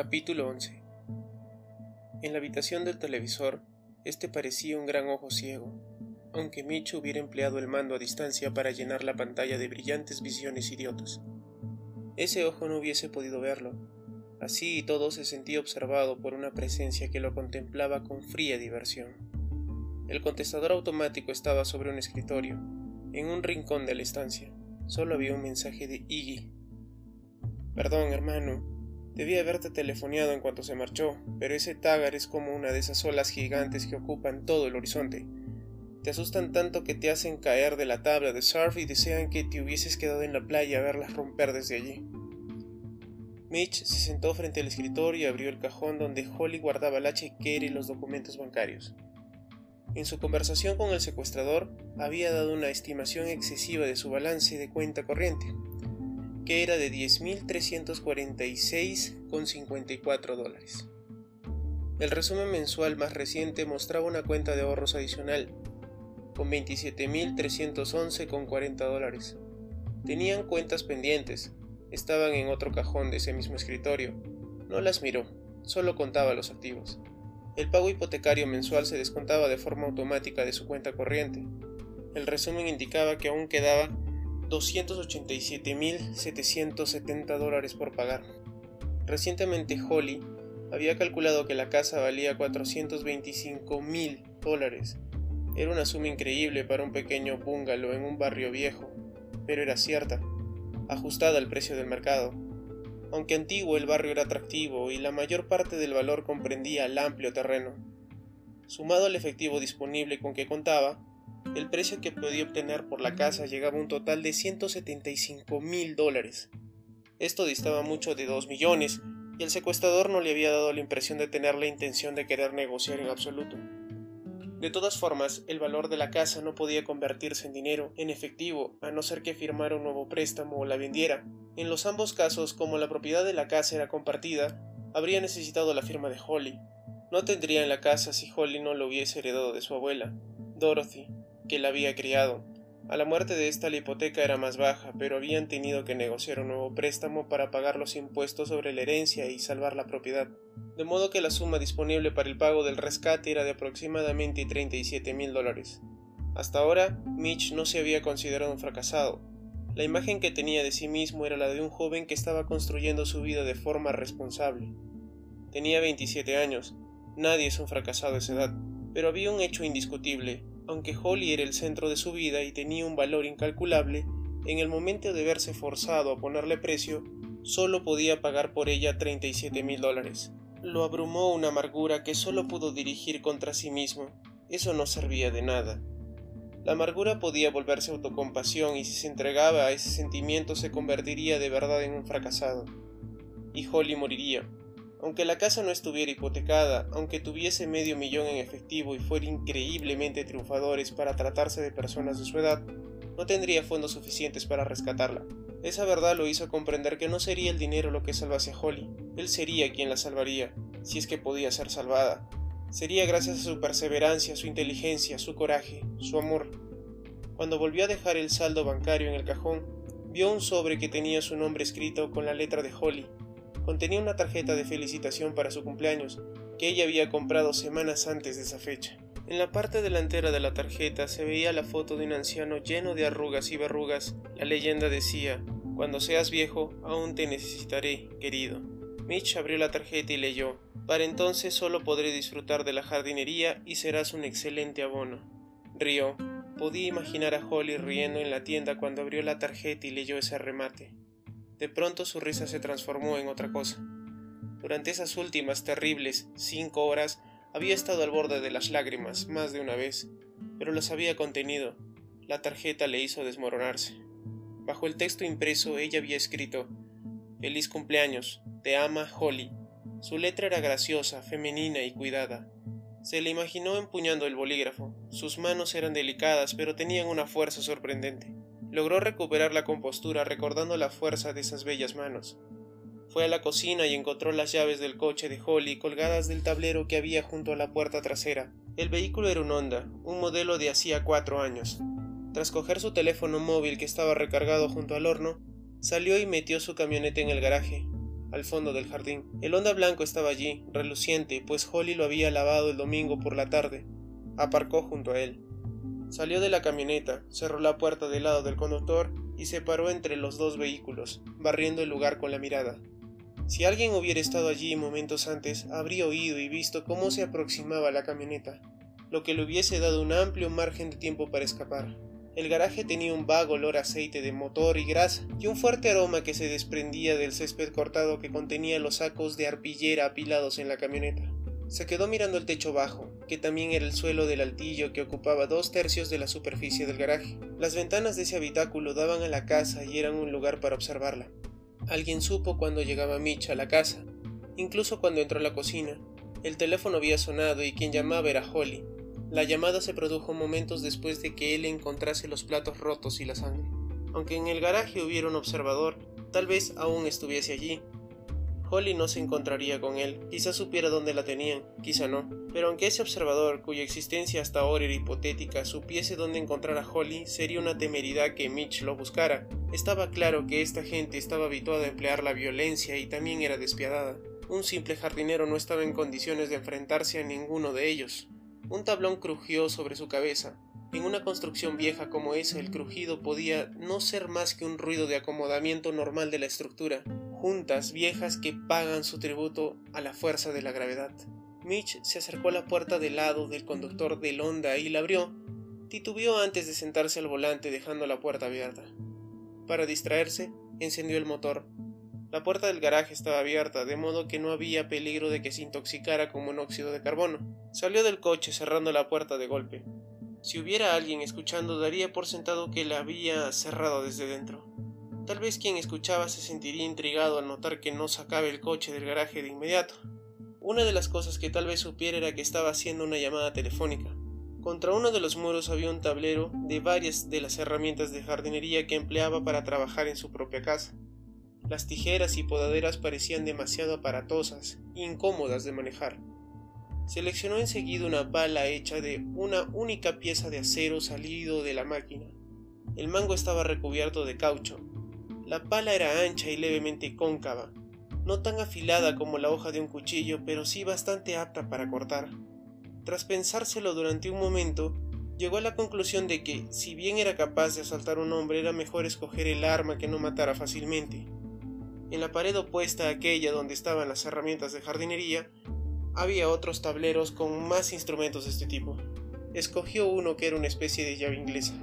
Capítulo 11 En la habitación del televisor, este parecía un gran ojo ciego, aunque Mitch hubiera empleado el mando a distancia para llenar la pantalla de brillantes visiones idiotas. Ese ojo no hubiese podido verlo. Así y todo se sentía observado por una presencia que lo contemplaba con fría diversión. El contestador automático estaba sobre un escritorio, en un rincón de la estancia. Solo había un mensaje de Iggy. Perdón, hermano. Debí haberte telefoneado en cuanto se marchó, pero ese Tagar es como una de esas olas gigantes que ocupan todo el horizonte. Te asustan tanto que te hacen caer de la tabla de surf y desean que te hubieses quedado en la playa a verlas romper desde allí. Mitch se sentó frente al escritorio y abrió el cajón donde Holly guardaba la chequera y los documentos bancarios. En su conversación con el secuestrador había dado una estimación excesiva de su balance de cuenta corriente, que era de 10.346,54 dólares. El resumen mensual más reciente mostraba una cuenta de ahorros adicional, con 27.311,40 dólares. Tenían cuentas pendientes, estaban en otro cajón de ese mismo escritorio. No las miró, solo contaba los activos. El pago hipotecario mensual se descontaba de forma automática de su cuenta corriente. El resumen indicaba que aún quedaba 287.770 dólares por pagar. Recientemente Holly había calculado que la casa valía 425.000 dólares. Era una suma increíble para un pequeño bungalow en un barrio viejo, pero era cierta, ajustada al precio del mercado. Aunque antiguo el barrio era atractivo y la mayor parte del valor comprendía el amplio terreno. Sumado al efectivo disponible con que contaba, el precio que podía obtener por la casa llegaba a un total de 175 mil dólares. Esto distaba mucho de 2 millones, y el secuestrador no le había dado la impresión de tener la intención de querer negociar en absoluto. De todas formas, el valor de la casa no podía convertirse en dinero, en efectivo, a no ser que firmara un nuevo préstamo o la vendiera. En los ambos casos, como la propiedad de la casa era compartida, habría necesitado la firma de Holly. No tendría en la casa si Holly no lo hubiese heredado de su abuela, Dorothy, que la había criado, a la muerte de esta la hipoteca era más baja, pero habían tenido que negociar un nuevo préstamo para pagar los impuestos sobre la herencia y salvar la propiedad, de modo que la suma disponible para el pago del rescate era de aproximadamente 37 mil dólares. Hasta ahora, Mitch no se había considerado un fracasado. La imagen que tenía de sí mismo era la de un joven que estaba construyendo su vida de forma responsable. Tenía 27 años, nadie es un fracasado a esa edad, pero había un hecho indiscutible, aunque Holly era el centro de su vida y tenía un valor incalculable, en el momento de verse forzado a ponerle precio, solo podía pagar por ella 37 mil dólares. Lo abrumó una amargura que solo pudo dirigir contra sí mismo. Eso no servía de nada. La amargura podía volverse autocompasión y si se entregaba a ese sentimiento se convertiría de verdad en un fracasado. Y Holly moriría. Aunque la casa no estuviera hipotecada, aunque tuviese medio millón en efectivo y fuera increíblemente triunfadores para tratarse de personas de su edad, no tendría fondos suficientes para rescatarla. Esa verdad lo hizo comprender que no sería el dinero lo que salvase a Holly, él sería quien la salvaría, si es que podía ser salvada. Sería gracias a su perseverancia, su inteligencia, su coraje, su amor. Cuando volvió a dejar el saldo bancario en el cajón, vio un sobre que tenía su nombre escrito con la letra de Holly, contenía una tarjeta de felicitación para su cumpleaños, que ella había comprado semanas antes de esa fecha. En la parte delantera de la tarjeta se veía la foto de un anciano lleno de arrugas y verrugas. La leyenda decía, Cuando seas viejo, aún te necesitaré, querido. Mitch abrió la tarjeta y leyó, Para entonces solo podré disfrutar de la jardinería y serás un excelente abono. Rió. Podía imaginar a Holly riendo en la tienda cuando abrió la tarjeta y leyó ese remate. De pronto su risa se transformó en otra cosa. Durante esas últimas terribles cinco horas había estado al borde de las lágrimas más de una vez, pero las había contenido. La tarjeta le hizo desmoronarse. Bajo el texto impreso ella había escrito Feliz cumpleaños, te ama Holly. Su letra era graciosa, femenina y cuidada. Se le imaginó empuñando el bolígrafo. Sus manos eran delicadas, pero tenían una fuerza sorprendente. Logró recuperar la compostura recordando la fuerza de esas bellas manos. Fue a la cocina y encontró las llaves del coche de Holly colgadas del tablero que había junto a la puerta trasera. El vehículo era un Honda, un modelo de hacía cuatro años. Tras coger su teléfono móvil que estaba recargado junto al horno, salió y metió su camioneta en el garaje. al fondo del jardín. El Honda blanco estaba allí, reluciente, pues Holly lo había lavado el domingo por la tarde. Aparcó junto a él. Salió de la camioneta, cerró la puerta del lado del conductor y se paró entre los dos vehículos, barriendo el lugar con la mirada. Si alguien hubiera estado allí momentos antes, habría oído y visto cómo se aproximaba la camioneta, lo que le hubiese dado un amplio margen de tiempo para escapar. El garaje tenía un vago olor a aceite de motor y grasa, y un fuerte aroma que se desprendía del césped cortado que contenía los sacos de arpillera apilados en la camioneta. Se quedó mirando el techo bajo, que también era el suelo del altillo que ocupaba dos tercios de la superficie del garaje. Las ventanas de ese habitáculo daban a la casa y eran un lugar para observarla. Alguien supo cuando llegaba Mitch a la casa, incluso cuando entró a la cocina. El teléfono había sonado y quien llamaba era Holly. La llamada se produjo momentos después de que él encontrase los platos rotos y la sangre. Aunque en el garaje hubiera un observador, tal vez aún estuviese allí, Holly no se encontraría con él, quizá supiera dónde la tenían, quizá no. Pero aunque ese observador, cuya existencia hasta ahora era hipotética, supiese dónde encontrar a Holly, sería una temeridad que Mitch lo buscara. Estaba claro que esta gente estaba habituada a emplear la violencia y también era despiadada. Un simple jardinero no estaba en condiciones de enfrentarse a ninguno de ellos. Un tablón crujió sobre su cabeza. En una construcción vieja como esa, el crujido podía no ser más que un ruido de acomodamiento normal de la estructura juntas viejas que pagan su tributo a la fuerza de la gravedad. Mitch se acercó a la puerta del lado del conductor del Honda y la abrió. Titubeó antes de sentarse al volante dejando la puerta abierta. Para distraerse, encendió el motor. La puerta del garaje estaba abierta, de modo que no había peligro de que se intoxicara con monóxido de carbono. Salió del coche cerrando la puerta de golpe. Si hubiera alguien escuchando, daría por sentado que la había cerrado desde dentro. Tal vez quien escuchaba se sentiría intrigado al notar que no sacaba el coche del garaje de inmediato. Una de las cosas que tal vez supiera era que estaba haciendo una llamada telefónica. Contra uno de los muros había un tablero de varias de las herramientas de jardinería que empleaba para trabajar en su propia casa. Las tijeras y podaderas parecían demasiado aparatosas, incómodas de manejar. Seleccionó enseguida una bala hecha de una única pieza de acero salido de la máquina. El mango estaba recubierto de caucho, la pala era ancha y levemente cóncava, no tan afilada como la hoja de un cuchillo, pero sí bastante apta para cortar. Tras pensárselo durante un momento, llegó a la conclusión de que, si bien era capaz de asaltar a un hombre, era mejor escoger el arma que no matara fácilmente. En la pared opuesta a aquella donde estaban las herramientas de jardinería, había otros tableros con más instrumentos de este tipo. Escogió uno que era una especie de llave inglesa.